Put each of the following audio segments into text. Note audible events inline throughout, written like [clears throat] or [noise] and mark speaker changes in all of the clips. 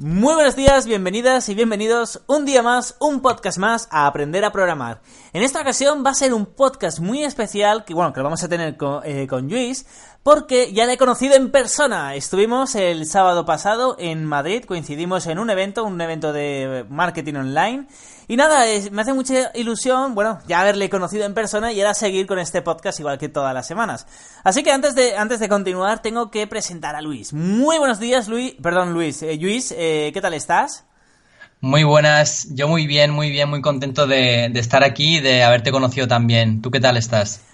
Speaker 1: Muy buenos días, bienvenidas y bienvenidos un día más, un podcast más a aprender a programar. En esta ocasión va a ser un podcast muy especial que bueno, que lo vamos a tener con, eh, con Luis, porque ya le he conocido en persona. Estuvimos el sábado pasado en Madrid, coincidimos en un evento, un evento de marketing online. Y nada, me hace mucha ilusión, bueno, ya haberle conocido en persona y ahora seguir con este podcast igual que todas las semanas. Así que antes de, antes de continuar, tengo que presentar a Luis. Muy buenos días, Luis. Perdón, Luis. Eh, Luis, eh, ¿qué tal estás?
Speaker 2: Muy buenas, yo muy bien, muy bien, muy contento de, estar aquí y de haberte conocido también. ¿Tú qué tal estás?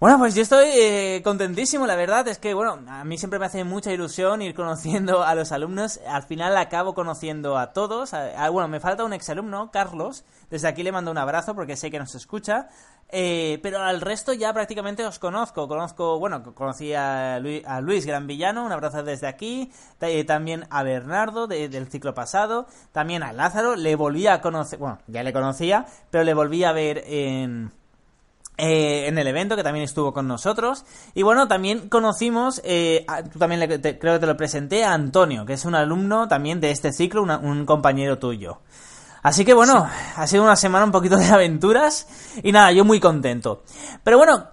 Speaker 1: Bueno, pues yo estoy eh, contentísimo, la verdad. Es que, bueno, a mí siempre me hace mucha ilusión ir conociendo a los alumnos. Al final acabo conociendo a todos. bueno, me falta un exalumno, Carlos. Desde aquí le mando un abrazo porque sé que nos escucha. Eh, pero al resto ya prácticamente os conozco. Conozco, bueno, conocí a Luis, a Luis Gran Villano, un abrazo desde aquí. Eh, también a Bernardo del ciclo pasado. También a Lázaro. Le volví a conocer, bueno, ya le conocía, pero le volví a ver en eh, en el evento, que también estuvo con nosotros. Y bueno, también conocimos, eh, tú también creo que te lo presenté, a Antonio, que es un alumno también de este ciclo, un compañero tuyo. Así que bueno, ha sido una semana un poquito de aventuras y nada, yo muy contento. Pero bueno,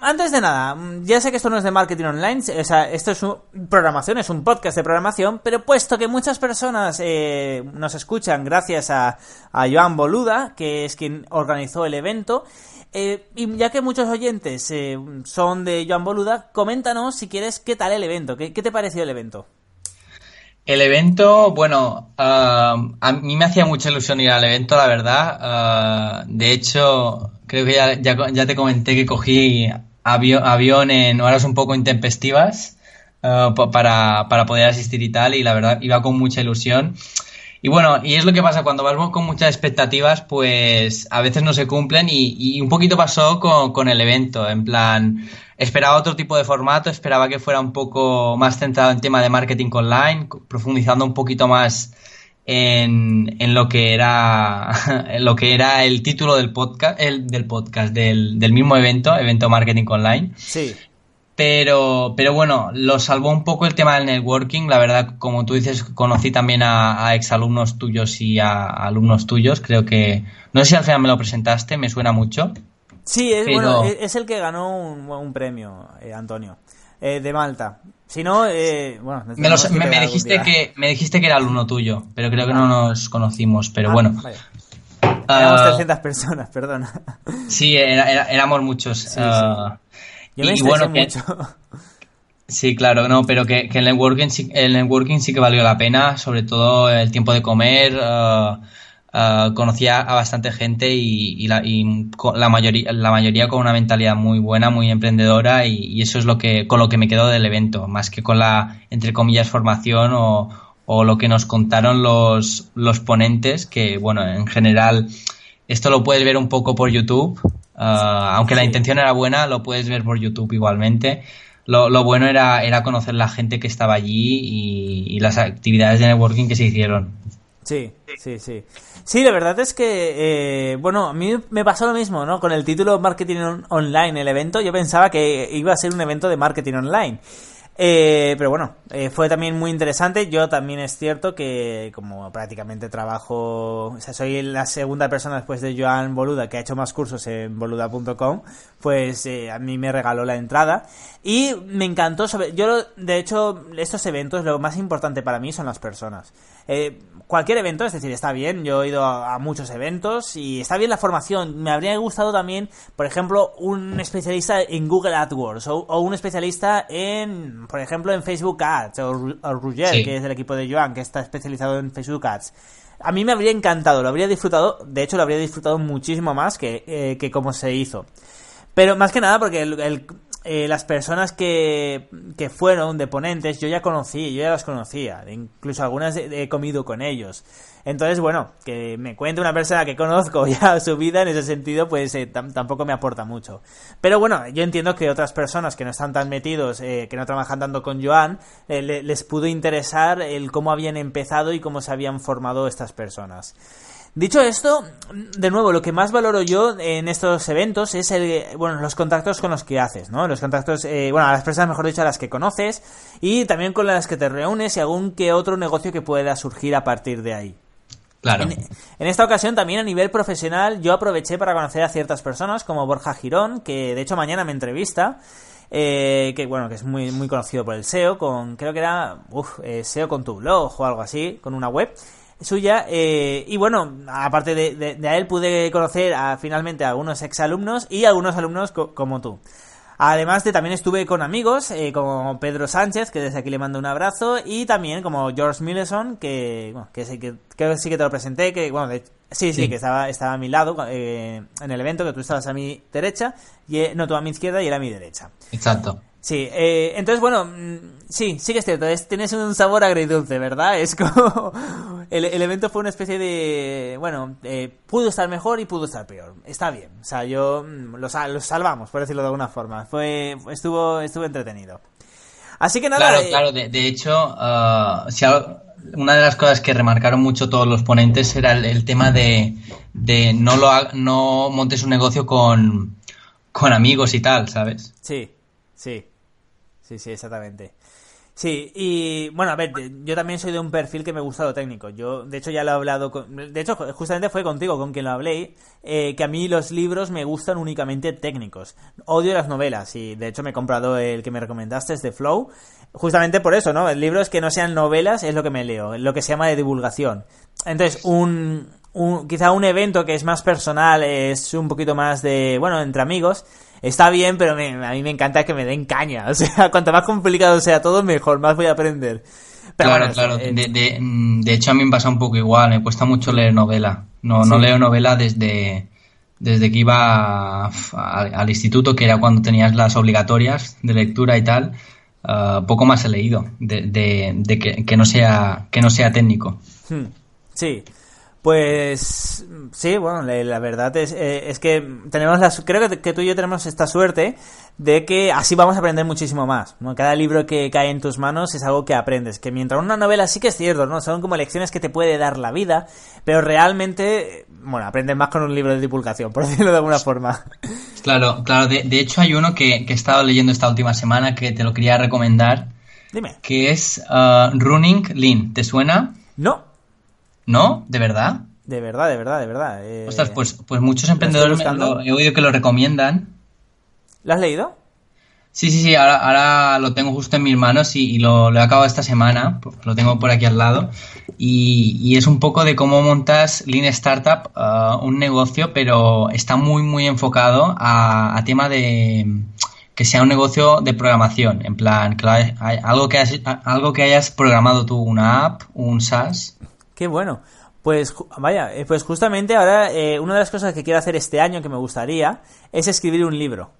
Speaker 1: antes de nada, ya sé que esto no es de marketing online, o sea, esto es un, programación, es un podcast de programación, pero puesto que muchas personas eh, nos escuchan gracias a, a Joan Boluda, que es quien organizó el evento, eh, y ya que muchos oyentes eh, son de Joan Boluda, coméntanos si quieres qué tal el evento, qué, te pareció el evento.
Speaker 2: El evento, bueno, ah, a mí me hacía mucha ilusión ir al evento, la verdad. Ah, de hecho, creo que ya, ya, te comenté que cogí avión en horas un poco intempestivas ah, para, para poder asistir y tal, y la verdad iba con mucha ilusión. Y bueno, y es lo que pasa cuando vas con muchas expectativas, pues a veces no se cumplen y, un poquito pasó con, el evento, en plan, esperaba otro tipo de formato, esperaba que fuera un poco más centrado en tema de marketing online, profundizando un poquito más en, en lo que era en [laughs] lo que era el título del podcast, el, del podcast, del, del mismo evento, evento marketing online.
Speaker 1: Sí.
Speaker 2: Pero, pero bueno, lo salvó un poco el tema del networking. La verdad, como tú dices, conocí también a, exalumnos tuyos y a, alumnos tuyos. Creo que. No sé si al final me lo presentaste, me suena mucho.
Speaker 1: Sí, es, bueno, es el que ganó un, premio, eh, Antonio, eh, de Malta. Si no, eh, bueno.
Speaker 2: Me, me, dijiste que, me dijiste que era alumno tuyo, pero creo que no nos conocimos. Pero ah, bueno.
Speaker 1: Éramos 300 ah, personas, [laughs] perdona.
Speaker 2: Sí, éramos muchos. Ah,
Speaker 1: y bueno, mucho. [laughs]
Speaker 2: Sí, claro, no, pero que, el, networking, el networking sí que valió la pena, sobre todo el tiempo de comer. Uh, uh, conocía a bastante gente y, la, la, mayoría, la mayoría con una mentalidad muy buena, muy emprendedora y, eso es lo que con lo que me quedo del evento, más que con la, entre comillas, formación o, o lo que nos contaron los, los ponentes, que bueno, en general esto lo puedes ver un poco por YouTube, Ah, aunque la intención era buena, lo puedes ver por YouTube igualmente. Lo, bueno era, era conocer la gente que estaba allí y, las actividades de networking que se hicieron.
Speaker 1: Sí, sí, sí. Sí, la verdad es que, eh, bueno, a mí me pasó lo mismo, ¿no? Con el título Marketing Online, el evento, yo pensaba que iba a ser un evento de marketing online. Eh, pero bueno, eh, fue también muy interesante. Yo también es cierto que como prácticamente trabajo, o sea, soy la segunda persona después de Joan Boluda que ha hecho más cursos en boluda.com, pues eh, a mí me regaló la entrada y me encantó. Sobre, yo, de hecho, estos eventos lo más importante para mí son las personas. Eh, cualquier evento, es decir, está bien, yo he ido a, muchos eventos y está bien la formación. Me habría gustado también, por ejemplo, un especialista en Google AdWords o, un especialista en, por ejemplo, en Facebook Ads o, Roger, que es del equipo de Joan, que está especializado en Facebook Ads. A mí me habría encantado, lo habría disfrutado, de hecho lo habría disfrutado muchísimo más que, eh, que como se hizo. Pero más que nada porque el, eh, las personas que, que fueron de ponentes, yo ya conocí, yo ya las conocía, incluso algunas he comido con ellos. Entonces, bueno, que me cuente una persona que conozco [laughs] ya su vida en ese sentido, pues eh, tampoco me aporta mucho. Pero bueno, yo entiendo que otras personas que no están tan metidos, eh, que no trabajan tanto con Joan, eh, les pudo interesar el cómo habían empezado y cómo se habían formado estas personas. Dicho esto, de nuevo, lo que más valoro yo en estos eventos es el, bueno, los contactos con los que haces, ¿no? Los contactos, bueno, a las personas, mejor dicho, a las que conoces y también con las que te reúnes y algún que otro negocio que pueda surgir a partir de ahí.
Speaker 2: Claro.
Speaker 1: En, esta ocasión también a nivel profesional yo aproveché para conocer a ciertas personas como Borja Girón, que de hecho mañana me entrevista, eh, que bueno, que es muy, muy conocido por el SEO, con creo que era uf, eh, SEO con tu blog o algo así, con una web suya. Eh, y bueno, aparte de, de, él pude conocer a, finalmente a algunos exalumnos y algunos alumnos como tú. Además de también estuve con amigos eh, como Pedro Sánchez, que desde aquí le mando un abrazo, y también como George Milleson, que, bueno, que, sí, que, sí que te lo presenté, que bueno, sí, sí, que estaba, estaba a mi lado eh, en el evento, que tú estabas a mi derecha, y, eh, no, tú a mi izquierda y él a mi derecha.
Speaker 2: Exacto.
Speaker 1: Sí, eh, entonces bueno, mm, sí, sí que es cierto, tienes un sabor agridulce, ¿verdad? [laughs] Es como... El, evento fue una especie de... Bueno, eh, pudo estar mejor y pudo estar peor. Está bien, o sea, yo... Mm, Los, salvamos, por decirlo de alguna forma. Fue, estuvo, estuvo entretenido. Así que nada...
Speaker 2: Claro, eh, claro, de, hecho, uh, si una de las cosas que remarcaron mucho todos los ponentes era el, tema de, de no, lo, no montes un negocio con, con amigos y tal, ¿sabes?
Speaker 1: Sí, sí. Sí, sí, exactamente. Sí, y bueno, a ver, yo también soy de un perfil que me gusta lo técnico. Yo, de hecho, ya lo he hablado con. De hecho, justamente fue contigo con quien lo hablé. Eh, que a mí los libros me gustan únicamente técnicos. Odio las novelas y de hecho me he comprado el que me recomendaste, es de Flow. Justamente por eso, ¿no? El libro es que no sean novelas, es lo que me leo, lo que se llama de divulgación. Entonces, un, un, quizá un evento que es más personal, es un poquito más de, bueno, entre amigos está bien, pero a mí me encanta que me den caña. [laughs] O sea, cuanto más complicado sea todo, mejor, más voy a aprender.
Speaker 2: claro, claro. De, hecho, a mí me pasa un poco igual. Me cuesta mucho leer novela. No, no leo novela desde, desde que iba al instituto, que era cuando tenías las obligatorias de lectura y tal. Ah, poco más he leído de, que, que, no sea, que no sea técnico.
Speaker 1: Hmm. Sí. Pues sí, bueno, la, verdad es, eh, es, que tenemos la, creo que, tú y yo tenemos esta suerte de que así vamos a aprender muchísimo más. ¿no? Cada libro que cae en tus manos es algo que aprendes. Que mientras una novela sí que es cierto, ¿no? Son como lecciones que te puede dar la vida, pero realmente, bueno, aprendes más con un libro de divulgación, por [laughs] decirlo de alguna forma.
Speaker 2: Claro, claro. De, hecho, hay uno que, que, he estado leyendo esta última semana que te lo quería recomendar.
Speaker 1: Dime.
Speaker 2: Que es uh, Running Lean. ¿Te suena?
Speaker 1: No.
Speaker 2: ¿No? ¿De verdad?
Speaker 1: De verdad, de verdad, de verdad. Eh,
Speaker 2: Ostras, pues, pues muchos emprendedores he oído que lo recomiendan.
Speaker 1: ¿Lo has leído?
Speaker 2: Sí, sí, sí, ahora, ahora lo tengo justo en mis manos y, lo, he acabado esta semana, lo tengo por aquí al lado, y, es un poco de cómo montas Lean Startup, uh, un negocio, pero está muy, muy enfocado a, tema de que sea un negocio de programación, en plan, algo, que algo que hayas programado tú, una app, un SaaS.
Speaker 1: Qué bueno. Pues vaya, eh, pues justamente ahora eh, una de las cosas que quiero hacer este año que me gustaría es escribir un libro.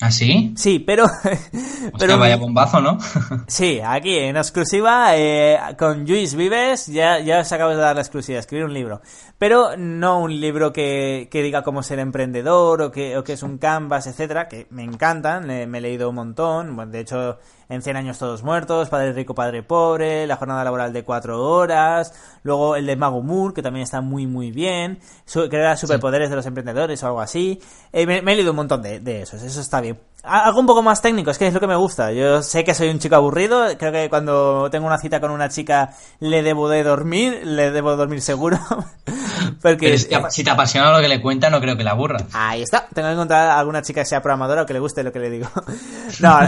Speaker 2: ¿Ah, sí?
Speaker 1: Sí, pero... [laughs]
Speaker 2: pero vaya bombazo, ¿no? [laughs]
Speaker 1: sí, aquí en exclusiva eh, con Luis Vives ya, ya se acaba de dar la exclusiva, escribir un libro. Pero no un libro que, que diga cómo ser emprendedor o que, o que es un canvas, etcétera, que me encantan, me he leído un montón. Bueno, de hecho, en 100 años todos muertos, Padre rico, Padre pobre, la jornada laboral de 4 horas, luego el de Mago Moore, que también está muy muy bien, que era superpoderes de los emprendedores o algo así. Eh, me, he leído un montón de, de esos, eso está bien. Algo un poco más técnico, es que es lo que me gusta. Yo sé que soy un chico aburrido, creo que cuando tengo una cita con una chica le debo de dormir, le debo dormir seguro. [laughs]
Speaker 2: Porque si te apasiona lo que le cuenta, no creo que la aburra.
Speaker 1: Ahí está, tengo que encontrar alguna chica que sea programadora o que le guste lo que le digo. [laughs] no,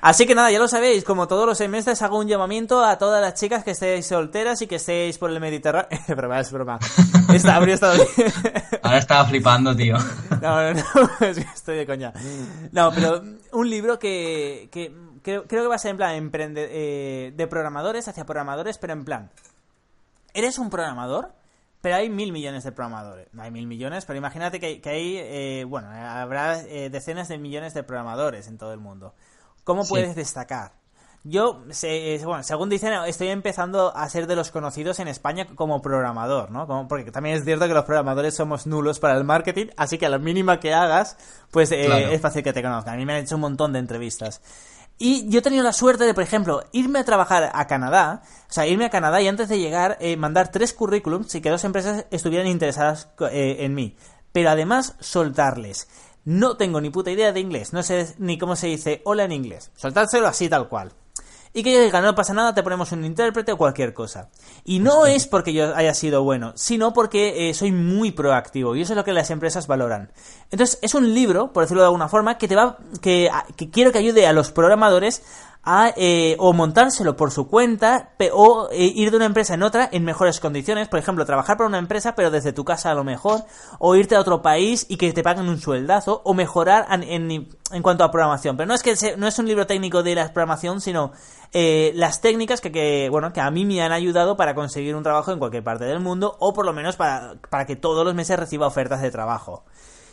Speaker 1: así que nada, ya lo sabéis, como todos los semestres hago un llamamiento a todas las chicas que estéis solteras y que estéis por el Mediterráneo. [laughs] broma, es broma. Está, [laughs]
Speaker 2: Ahora estaba flipando, tío.
Speaker 1: no, no, no, [laughs] estoy de coña. No, pero un libro que, creo, que va a ser en plan emprende, eh, de programadores hacia programadores, pero en plan, ¿eres un programador? Pero hay mil millones de programadores. No hay mil millones, pero imagínate que, hay, eh, bueno, habrá eh, decenas de millones de programadores en todo el mundo. ¿Cómo puedes destacar? Yo, bueno, según dicen, estoy empezando a ser de los conocidos en España como programador, ¿no? Como, porque también es cierto que los programadores somos nulos para el marketing, así que a la mínima que hagas, pues eh, es fácil que te conozcan. A mí me han hecho un montón de entrevistas. Y yo he tenido la suerte de, por ejemplo, irme a trabajar a Canadá, o sea, irme a Canadá y antes de llegar eh, mandar tres currículums y que dos empresas estuvieran interesadas eh, en mí. Pero además soltarles. No tengo ni puta idea de inglés, no sé ni cómo se dice hola en inglés. Soltárselo así tal cual y que yo diga, no pasa nada, te ponemos un intérprete o cualquier cosa. Y no es porque yo haya sido bueno, sino porque eh, soy muy proactivo y eso es lo que las empresas valoran. Entonces, es un libro, por decirlo de alguna forma, que te va, que, que quiero que ayude a los programadores a eh, o montárselo por su cuenta o eh, ir de una empresa en otra en mejores condiciones, por ejemplo, trabajar para una empresa pero desde tu casa a lo mejor, o irte a otro país y que te paguen un sueldazo, o mejorar en, en, cuanto a programación. Pero no es que no es un libro técnico de la programación, sino eh, las técnicas que, que, bueno, que a mí me han ayudado para conseguir un trabajo en cualquier parte del mundo, o por lo menos para, para que todos los meses reciba ofertas de trabajo.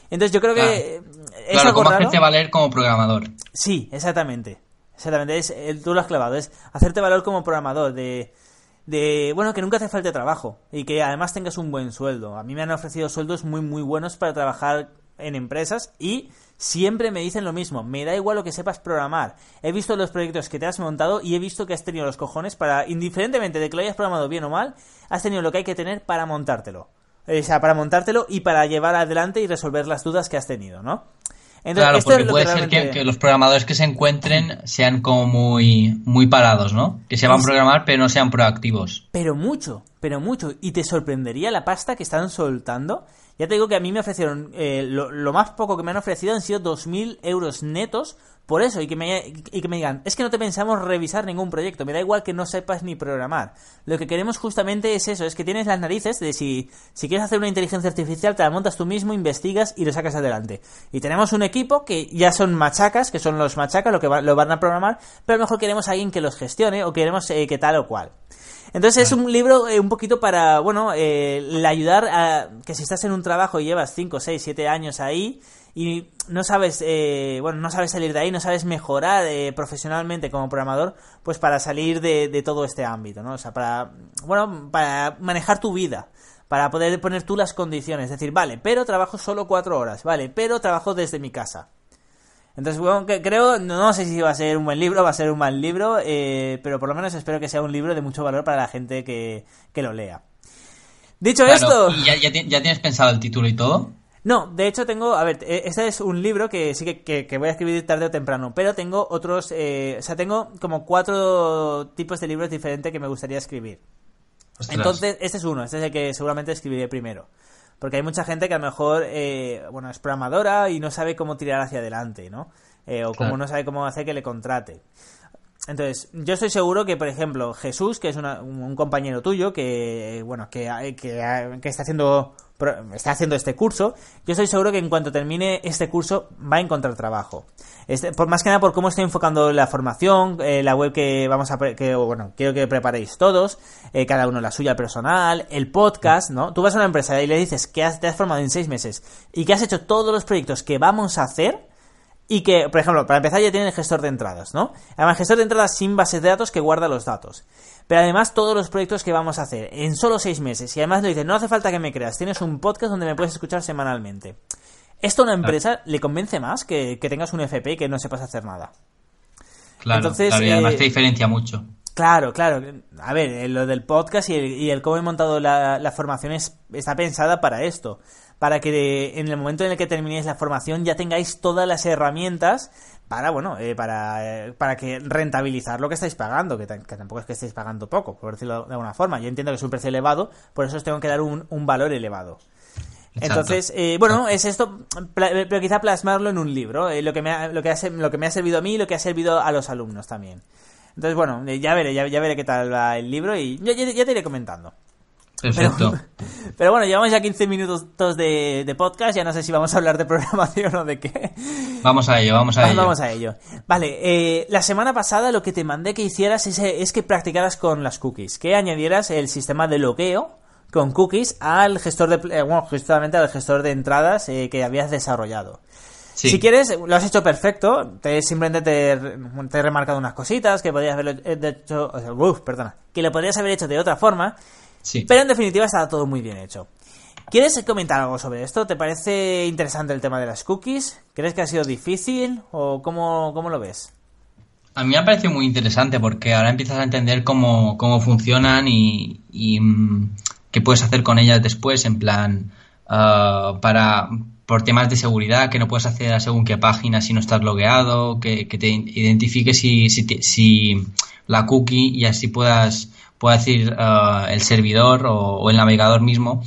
Speaker 1: Entonces yo creo que...
Speaker 2: Es claro, valer como programador.
Speaker 1: Sí, exactamente. Exactamente, es, tú lo has clavado, es hacerte valor como programador, de, de, bueno, que nunca te falte trabajo y que además tengas un buen sueldo. A mí me han ofrecido sueldos muy, muy buenos para trabajar en empresas y siempre me dicen lo mismo, me da igual lo que sepas programar. He visto los proyectos que te has montado y he visto que has tenido los cojones para, indiferentemente de que lo hayas programado bien o mal, has tenido lo que hay que tener para montártelo. O sea, para montártelo y para llevar adelante y resolver las dudas que has tenido, ¿no?
Speaker 2: Claro, porque puede ser que, los programadores que se encuentren sean como muy, muy parados, ¿no? Que se van a programar pero no sean proactivos.
Speaker 1: Pero mucho, pero mucho. Y te sorprendería la pasta que están soltando. Ya te digo que a mí me ofrecieron, eh, lo, lo, más poco que me han ofrecido han sido 2.000 euros netos por eso, y que, me, y que me digan, es que no te pensamos revisar ningún proyecto, me da igual que no sepas ni programar. Lo que queremos justamente es eso, es que tienes las narices de si, si quieres hacer una inteligencia artificial, te la montas tú mismo, investigas y lo sacas adelante. Y tenemos un equipo que ya son machacas, que son los machacas, lo que lo van a programar, pero a lo mejor queremos a alguien que los gestione o queremos eh, que tal o cual. Entonces es un libro eh, un poquito para, bueno, eh, le ayudar a que si estás en un trabajo y llevas 5, 6, 7 años ahí, y no sabes, eh, bueno, no sabes salir de ahí, no sabes mejorar eh, profesionalmente como programador, pues para salir de, todo este ámbito, ¿no? O sea, para, bueno, para manejar tu vida, para poder poner tú las condiciones, decir, vale, pero trabajo solo cuatro horas, vale, pero trabajo desde mi casa. Entonces, bueno, que creo, no sé si va a ser un buen libro, va a ser un mal libro, eh, pero por lo menos espero que sea un libro de mucho valor para la gente que, que lo lea. Dicho esto...
Speaker 2: ya, ya, tienes pensado el título y todo?
Speaker 1: No, de hecho tengo, a ver, e, este es un libro que sí que, que, voy a escribir tarde o temprano, pero tengo otros, eh, o sea, tengo como cuatro tipos de libros diferentes que me gustaría escribir. Entonces, este es uno, este es el que seguramente escribiré primero. Porque hay mucha gente que a lo mejor, eh, bueno, es programadora y no sabe cómo tirar hacia adelante, ¿no? Eh, o como no sabe cómo hacer que le contrate. Entonces, yo estoy seguro que, por ejemplo, Jesús, que es un compañero tuyo, que, bueno, que, que, que está haciendo está haciendo este curso, yo estoy seguro que en cuanto termine este curso va a encontrar trabajo. Este, por más que nada por cómo estoy enfocando la formación, eh, la web que vamos a que bueno, quiero que preparéis todos, eh, cada uno la suya personal, el podcast, ¿no? Tú vas a una empresa y le dices que te has formado en seis meses y que has hecho todos los proyectos que vamos a hacer, y que, por ejemplo, para empezar ya tiene el gestor de entradas, ¿no? Además, el gestor de entradas sin base de datos que guarda los datos. Pero además todos los proyectos que vamos a hacer en solo seis meses. Y además le dice, no hace falta que me creas, tienes un podcast donde me puedes escuchar semanalmente. Esto a una empresa le convence más que, tengas un FP y que no sepas hacer nada.
Speaker 2: Claro, Entonces, y además eh, te diferencia mucho.
Speaker 1: Claro, claro. A ver, eh, lo del podcast y el, cómo he montado la, la formación está pensada para esto. Para que en el momento en el que terminéis la formación ya tengáis todas las herramientas para, bueno, eh, para, eh, para que rentabilizar lo que estáis pagando, que, tampoco es que estéis pagando poco, por decirlo de alguna forma. Yo entiendo que es un precio elevado, por eso os tengo que dar un, valor elevado. Entonces, eh, bueno, es esto, pero quizá plasmarlo en un libro, lo, que me ha, lo, que ha, lo que me ha servido a mí y lo que ha servido a los alumnos también. Entonces, bueno, ya veré, ya, veré qué tal va el libro y ya, ya te iré comentando.
Speaker 2: Perfecto. [laughs]
Speaker 1: Pero, bueno, llevamos ya 15 minutos de, de, podcast, ya no sé si vamos a hablar de [laughs] programación o de qué.
Speaker 2: Vamos a ello, vamos a ello.
Speaker 1: Vamos a ello. Vale, eh, la semana pasada lo que te mandé que hicieras es, es, que practicaras con las cookies, que añadieras el sistema de logueo con cookies al gestor de, eh, bueno, justamente al gestor de entradas eh, que habías desarrollado. Si quieres, lo has hecho perfecto. Te, simplemente te, he remarcado unas cositas que podrías haberlo hecho. perdona. Que lo podrías haber hecho de otra forma. Pero en definitiva está todo muy bien hecho. ¿Quieres comentar algo sobre esto? ¿Te parece interesante el tema de las cookies? ¿Crees que ha sido difícil o cómo, cómo lo ves?
Speaker 2: A mí me ha parecido muy interesante porque ahora empiezas a entender cómo, cómo funcionan y, y mm, qué puedes hacer con ellas después, en plan, uh, para por temas de seguridad, que no puedes acceder a según qué página si no estás logueado, que, te identifique si, si, si, la cookie y así puedas, pueda decir uh, el servidor o, el navegador mismo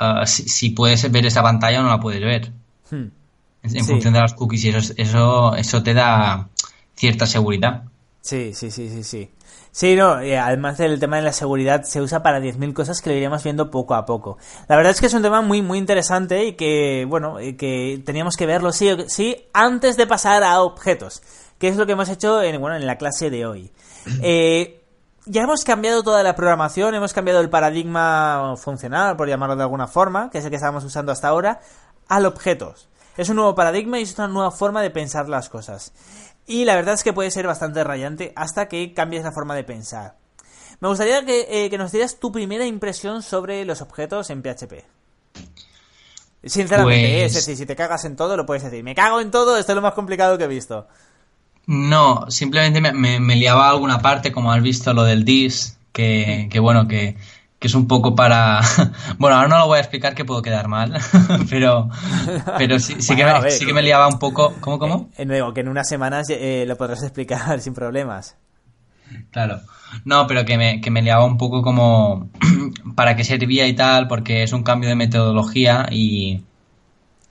Speaker 2: uh, si, puedes ver esa pantalla o no la puedes ver. Hmm. En, función de las cookies y eso, eso, eso te da cierta seguridad.
Speaker 1: Sí, sí, sí, sí, sí. Sí, no, además del tema de la seguridad se usa para 10.000 cosas que lo iremos viendo poco a poco. La verdad es que es un tema muy, muy interesante y que, bueno, que teníamos que verlo sí sí antes de pasar a objetos, que es lo que hemos hecho en, bueno, en la clase de hoy. [clears throat] Eh, ya hemos cambiado toda la programación, hemos cambiado el paradigma funcional, por llamarlo de alguna forma, que es el que estábamos usando hasta ahora, al objetos. Es un nuevo paradigma y es una nueva forma de pensar las cosas. Y la verdad es que puede ser bastante rayante hasta que cambies la forma de pensar. Me gustaría que, eh, nos dieras tu primera impresión sobre los objetos en PHP. Sinceramente, ¿eh? es pues decir, si te cagas en todo, lo puedes decir. Me cago en todo, esto es lo más complicado que he visto.
Speaker 2: No, simplemente me, liaba alguna parte, como has visto lo del dis, que, que bueno, que, que es un poco para... [laughs] bueno, ahora no lo voy a explicar que puedo quedar mal, [laughs] pero, pero sí, que me, sí, que me, liaba un poco... ¿Cómo, cómo?
Speaker 1: Eh, nuevo, que en unas semanas eh, lo podrás explicar [laughs] sin problemas.
Speaker 2: Claro. No, pero que me, que me liaba un poco como [clears throat] para qué servía y tal, porque es un cambio de metodología y,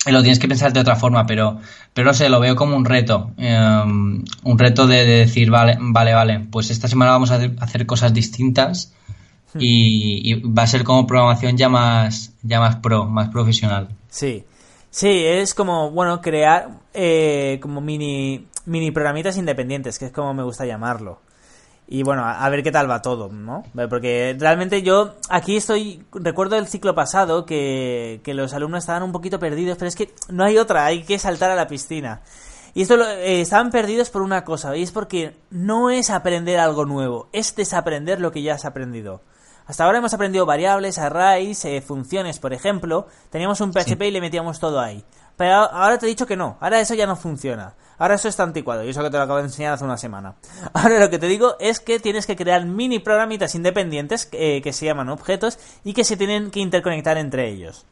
Speaker 2: lo tienes que pensar de otra forma, pero, pero no sé, lo veo como un reto. Em, un reto de, de, decir, vale, vale, vale, pues esta semana vamos a hacer cosas distintas y, va a ser como programación ya más, ya más pro, más profesional.
Speaker 1: Sí, sí, es como, bueno, crear eh, como mini, mini programitas independientes, que es como me gusta llamarlo. Y bueno, a, ver qué tal va todo, ¿no? Porque realmente yo aquí estoy, recuerdo el ciclo pasado que, que los alumnos estaban un poquito perdidos, pero es que no hay otra, hay que saltar a la piscina. Y esto lo, eh, estaban perdidos por una cosa, y es porque no es aprender algo nuevo, es desaprender lo que ya has aprendido. Hasta ahora hemos aprendido variables, arrays, eh, funciones, por ejemplo. Teníamos un PHP y le metíamos todo ahí. Pero ahora te he dicho que no, ahora eso ya no funciona. Ahora eso está anticuado y eso que te lo acabo de enseñar hace una semana. [laughs] Ahora lo que te digo es que tienes que crear mini programitas independientes eh, que se llaman objetos y que se tienen que interconectar entre ellos.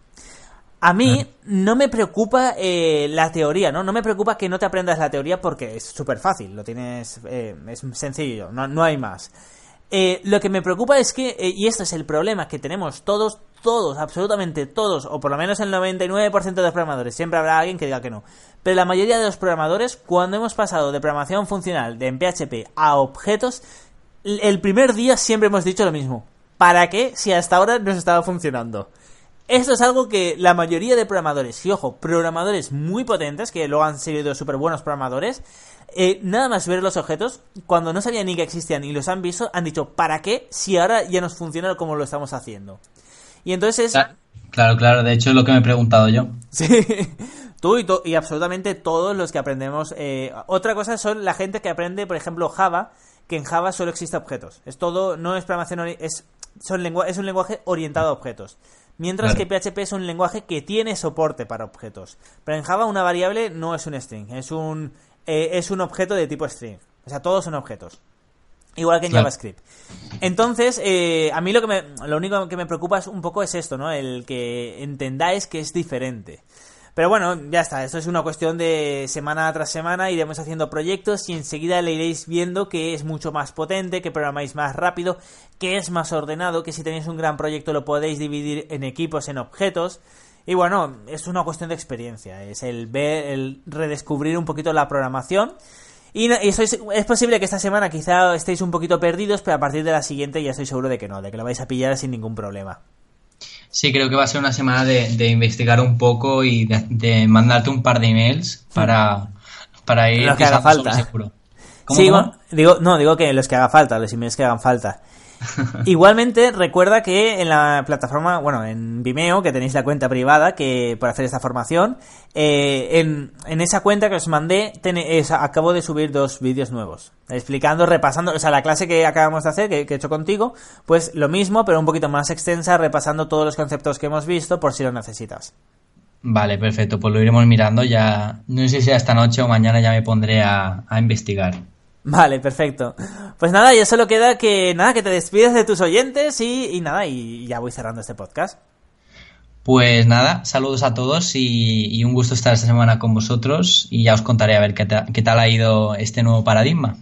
Speaker 1: A mí no me preocupa eh, la teoría, ¿no? No me preocupa que no te aprendas la teoría porque es súper fácil, lo tienes, es sencillo, no, no hay más. Eh, lo que me preocupa es que, eh, y esto es el problema que tenemos todos, todos, absolutamente todos, o por lo menos el 99% de los programadores, siempre habrá alguien que diga que no, pero la mayoría de los programadores, cuando hemos pasado de programación funcional de en PHP a objetos, el primer día siempre hemos dicho lo mismo. ¿Para qué si hasta ahora nos estaba funcionando? Esto es algo que la mayoría de programadores, y ojo, programadores muy potentes, que luego han sido súper buenos programadores, eh, nada más ver los objetos, cuando no sabían ni que existían y los han visto, han dicho, ¿para qué? Si ahora ya nos funciona como lo estamos haciendo. Y entonces
Speaker 2: Claro, claro, de hecho es lo que me he preguntado yo.
Speaker 1: Sí, [laughs] tú y, y absolutamente todos los que aprendemos. Eh, otra cosa son la gente que aprende, por ejemplo, Java, que en Java solo existe objetos. Es todo, no es programación, es, son es un lenguaje orientado a objetos. Mientras que PHP es un lenguaje que tiene soporte para objetos. Pero en Java una variable no es un string, es un eh, es un objeto de tipo string. O sea, todos son objetos. Igual que en JavaScript. Entonces, eh, a mí lo que me, lo único que me preocupa es un poco es esto, ¿no? El que entendáis que es diferente. Pero bueno, ya está, esto es una cuestión de semana tras semana, iremos haciendo proyectos y enseguida le iréis viendo que es mucho más potente, que programáis más rápido, que es más ordenado, que si tenéis un gran proyecto lo podéis dividir en equipos, en objetos. Y bueno, es una cuestión de experiencia, es el ver, el redescubrir un poquito la programación. Y, es posible que esta semana quizá estéis un poquito perdidos, pero a partir de la siguiente ya estoy seguro de que no, de que lo vais a pillar sin ningún problema.
Speaker 2: Sí, creo que va a ser una semana de, investigar un poco y de, mandarte un par de emails para, para ir
Speaker 1: los que haga falta.
Speaker 2: Seguro.
Speaker 1: sí, digo, no, digo que los que haga falta, los emails que hagan falta. [laughs] Igualmente, recuerda que en la plataforma, bueno, en Vimeo, que tenéis la cuenta privada que por hacer esta formación, eh, en, en, esa cuenta que os mandé, acabo de subir dos vídeos nuevos, explicando, repasando, o sea, la clase que acabamos de hacer, que, he hecho contigo, pues lo mismo, pero un poquito más extensa, repasando todos los conceptos que hemos visto por si lo necesitas.
Speaker 2: Vale, perfecto, pues lo iremos mirando ya. No sé si esta noche o mañana ya me pondré a, investigar.
Speaker 1: Vale, perfecto. Pues nada, ya solo queda que nada, que te despides de tus oyentes y, nada, y ya voy cerrando este podcast.
Speaker 2: Pues nada, saludos a todos y, un gusto estar esta semana con vosotros y ya os contaré a ver qué, qué tal ha ido este nuevo paradigma.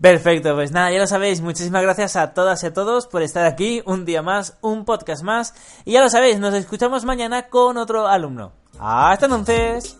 Speaker 1: Perfecto, pues nada, ya lo sabéis, muchísimas gracias a todas y a todos por estar aquí un día más, un podcast más. Y ya lo sabéis, nos escuchamos mañana con otro alumno. Hasta entonces.